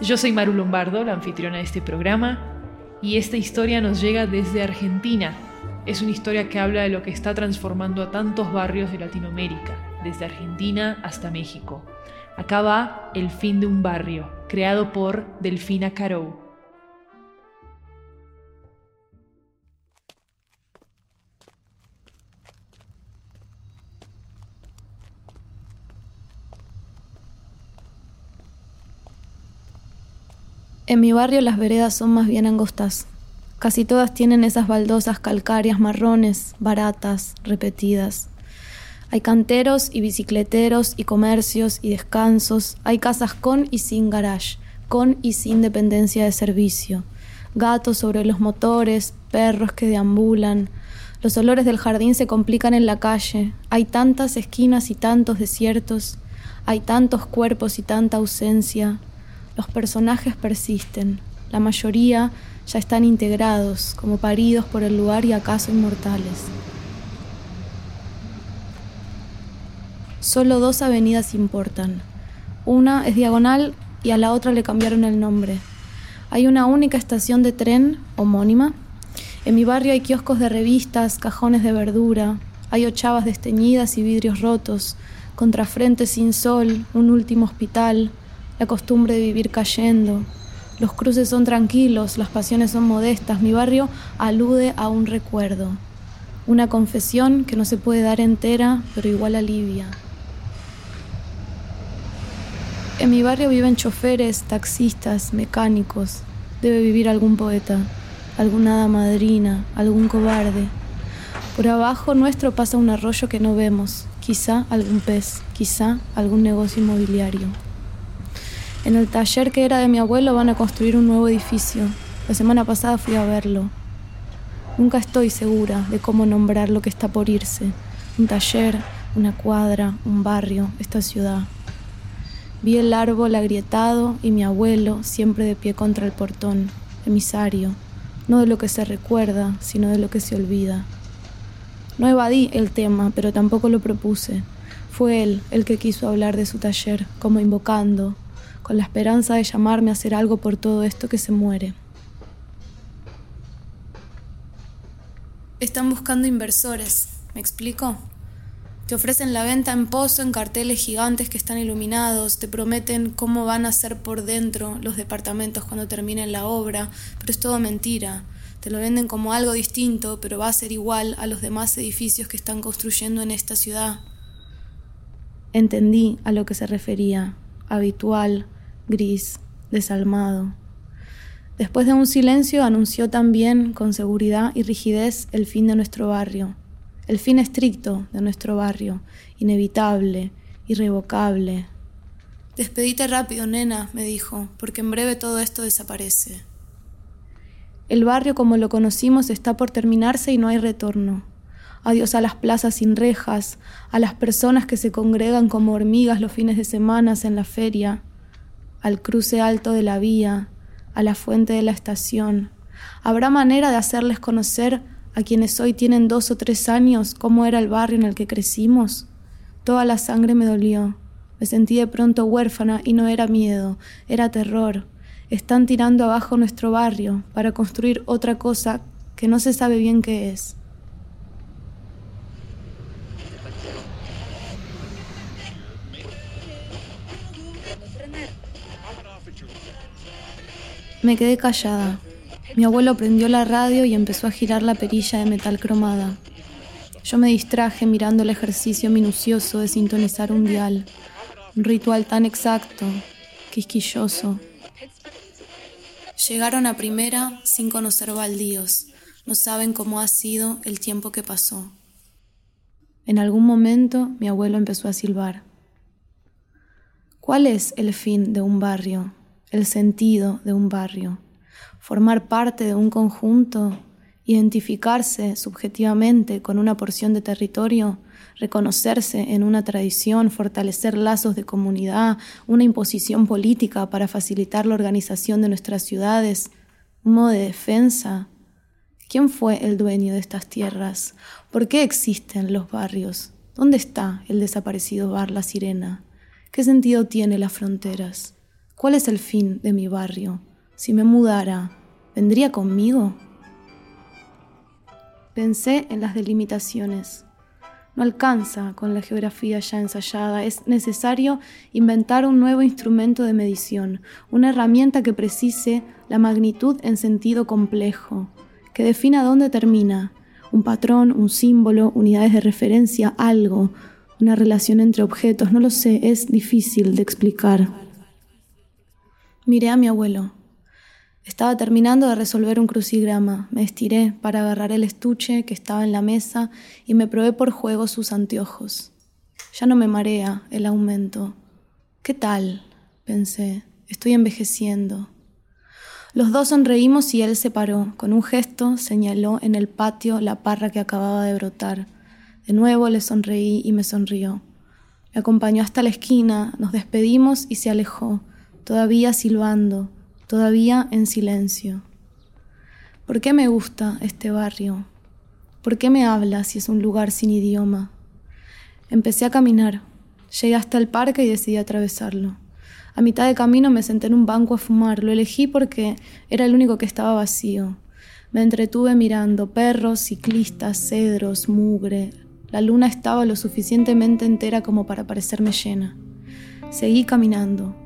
Yo soy Maru Lombardo, la anfitriona de este programa, y esta historia nos llega desde Argentina. Es una historia que habla de lo que está transformando a tantos barrios de Latinoamérica, desde Argentina hasta México. Acá va El fin de un barrio, creado por Delfina Carou. En mi barrio las veredas son más bien angostas. Casi todas tienen esas baldosas calcáreas marrones, baratas, repetidas. Hay canteros y bicicleteros y comercios y descansos. Hay casas con y sin garage, con y sin dependencia de servicio. Gatos sobre los motores, perros que deambulan. Los olores del jardín se complican en la calle. Hay tantas esquinas y tantos desiertos. Hay tantos cuerpos y tanta ausencia. Los personajes persisten, la mayoría ya están integrados, como paridos por el lugar y acaso inmortales. Solo dos avenidas importan. Una es diagonal y a la otra le cambiaron el nombre. Hay una única estación de tren homónima. En mi barrio hay kioscos de revistas, cajones de verdura, hay ochavas desteñidas y vidrios rotos, contrafrentes sin sol, un último hospital, la costumbre de vivir cayendo. Los cruces son tranquilos, las pasiones son modestas. Mi barrio alude a un recuerdo, una confesión que no se puede dar entera, pero igual alivia. En mi barrio viven choferes, taxistas, mecánicos. Debe vivir algún poeta, alguna hada madrina, algún cobarde. Por abajo nuestro pasa un arroyo que no vemos, quizá algún pez, quizá algún negocio inmobiliario. En el taller que era de mi abuelo van a construir un nuevo edificio. La semana pasada fui a verlo. Nunca estoy segura de cómo nombrar lo que está por irse. Un taller, una cuadra, un barrio, esta ciudad. Vi el árbol agrietado y mi abuelo siempre de pie contra el portón, emisario, no de lo que se recuerda, sino de lo que se olvida. No evadí el tema, pero tampoco lo propuse. Fue él el que quiso hablar de su taller, como invocando, con la esperanza de llamarme a hacer algo por todo esto que se muere. Están buscando inversores, ¿me explico? Te ofrecen la venta en pozo en carteles gigantes que están iluminados, te prometen cómo van a ser por dentro los departamentos cuando terminen la obra, pero es todo mentira. Te lo venden como algo distinto, pero va a ser igual a los demás edificios que están construyendo en esta ciudad. Entendí a lo que se refería, habitual, gris, desalmado. Después de un silencio anunció también con seguridad y rigidez el fin de nuestro barrio, el fin estricto de nuestro barrio, inevitable, irrevocable. Despedite rápido, nena, me dijo, porque en breve todo esto desaparece. El barrio como lo conocimos está por terminarse y no hay retorno. Adiós a las plazas sin rejas, a las personas que se congregan como hormigas los fines de semana en la feria, al cruce alto de la vía, a la fuente de la estación. ¿Habrá manera de hacerles conocer a quienes hoy tienen dos o tres años cómo era el barrio en el que crecimos? Toda la sangre me dolió. Me sentí de pronto huérfana y no era miedo, era terror. Están tirando abajo nuestro barrio para construir otra cosa que no se sabe bien qué es. Me quedé callada. Mi abuelo prendió la radio y empezó a girar la perilla de metal cromada. Yo me distraje mirando el ejercicio minucioso de sintonizar un dial. Un ritual tan exacto, quisquilloso. Llegaron a primera sin conocer baldíos. No saben cómo ha sido el tiempo que pasó. En algún momento mi abuelo empezó a silbar. ¿Cuál es el fin de un barrio? El sentido de un barrio. Formar parte de un conjunto, identificarse subjetivamente con una porción de territorio, reconocerse en una tradición, fortalecer lazos de comunidad, una imposición política para facilitar la organización de nuestras ciudades, un modo de defensa. ¿Quién fue el dueño de estas tierras? ¿Por qué existen los barrios? ¿Dónde está el desaparecido bar La Sirena? ¿Qué sentido tiene las fronteras? ¿Cuál es el fin de mi barrio? Si me mudara, ¿vendría conmigo? Pensé en las delimitaciones. No alcanza con la geografía ya ensayada, es necesario inventar un nuevo instrumento de medición, una herramienta que precise la magnitud en sentido complejo, que defina dónde termina, un patrón, un símbolo, unidades de referencia, algo, una relación entre objetos, no lo sé, es difícil de explicar. Miré a mi abuelo. Estaba terminando de resolver un crucigrama. Me estiré para agarrar el estuche que estaba en la mesa y me probé por juego sus anteojos. Ya no me marea el aumento. ¿Qué tal? pensé. Estoy envejeciendo. Los dos sonreímos y él se paró. Con un gesto señaló en el patio la parra que acababa de brotar. De nuevo le sonreí y me sonrió. Me acompañó hasta la esquina, nos despedimos y se alejó, todavía silbando, todavía en silencio. ¿Por qué me gusta este barrio? ¿Por qué me habla si es un lugar sin idioma? Empecé a caminar. Llegué hasta el parque y decidí atravesarlo. A mitad de camino me senté en un banco a fumar. Lo elegí porque era el único que estaba vacío. Me entretuve mirando perros, ciclistas, cedros, mugre. La luna estaba lo suficientemente entera como para parecerme llena. Seguí caminando.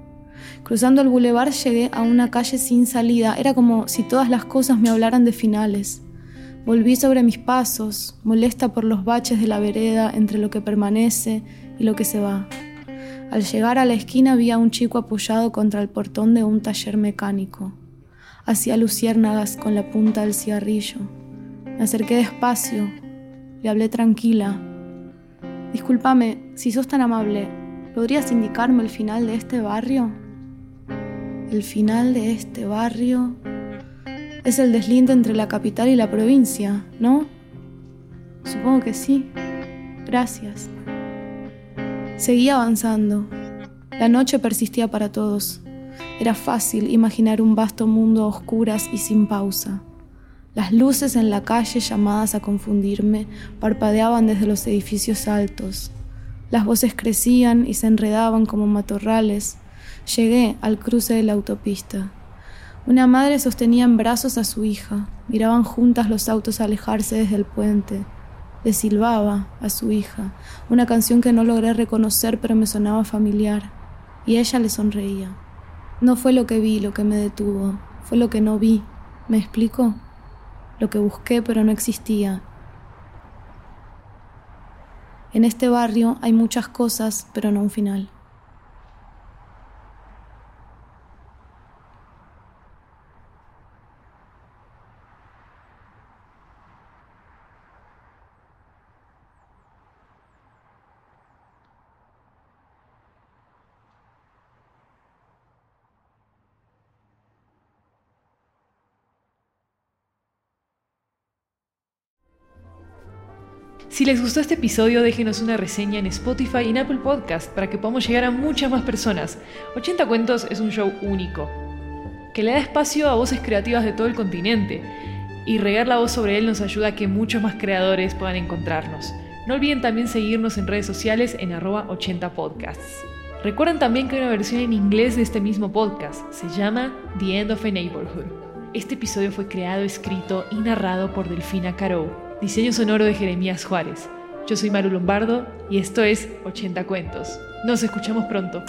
Cruzando el bulevar llegué a una calle sin salida. Era como si todas las cosas me hablaran de finales. Volví sobre mis pasos, molesta por los baches de la vereda entre lo que permanece y lo que se va. Al llegar a la esquina vi a un chico apoyado contra el portón de un taller mecánico. Hacía luciérnagas con la punta del cigarrillo. Me acerqué despacio. Le hablé tranquila. Discúlpame, si sos tan amable, ¿podrías indicarme el final de este barrio? El final de este barrio es el deslinde entre la capital y la provincia, ¿no? Supongo que sí. Gracias. Seguía avanzando. La noche persistía para todos. Era fácil imaginar un vasto mundo a oscuras y sin pausa. Las luces en la calle llamadas a confundirme parpadeaban desde los edificios altos. Las voces crecían y se enredaban como matorrales. Llegué al cruce de la autopista. Una madre sostenía en brazos a su hija. Miraban juntas los autos alejarse desde el puente le silbaba a su hija, una canción que no logré reconocer pero me sonaba familiar, y ella le sonreía. No fue lo que vi lo que me detuvo, fue lo que no vi. ¿Me explico? Lo que busqué pero no existía. En este barrio hay muchas cosas, pero no un final. Si les gustó este episodio, déjenos una reseña en Spotify y en Apple Podcast para que podamos llegar a muchas más personas. 80 Cuentos es un show único, que le da espacio a voces creativas de todo el continente, y regar la voz sobre él nos ayuda a que muchos más creadores puedan encontrarnos. No olviden también seguirnos en redes sociales en arroba 80 podcasts. Recuerden también que hay una versión en inglés de este mismo podcast, se llama The End of a Neighborhood. Este episodio fue creado, escrito y narrado por Delfina Caro. Diseño sonoro de Jeremías Juárez. Yo soy Maru Lombardo y esto es 80 Cuentos. Nos escuchamos pronto.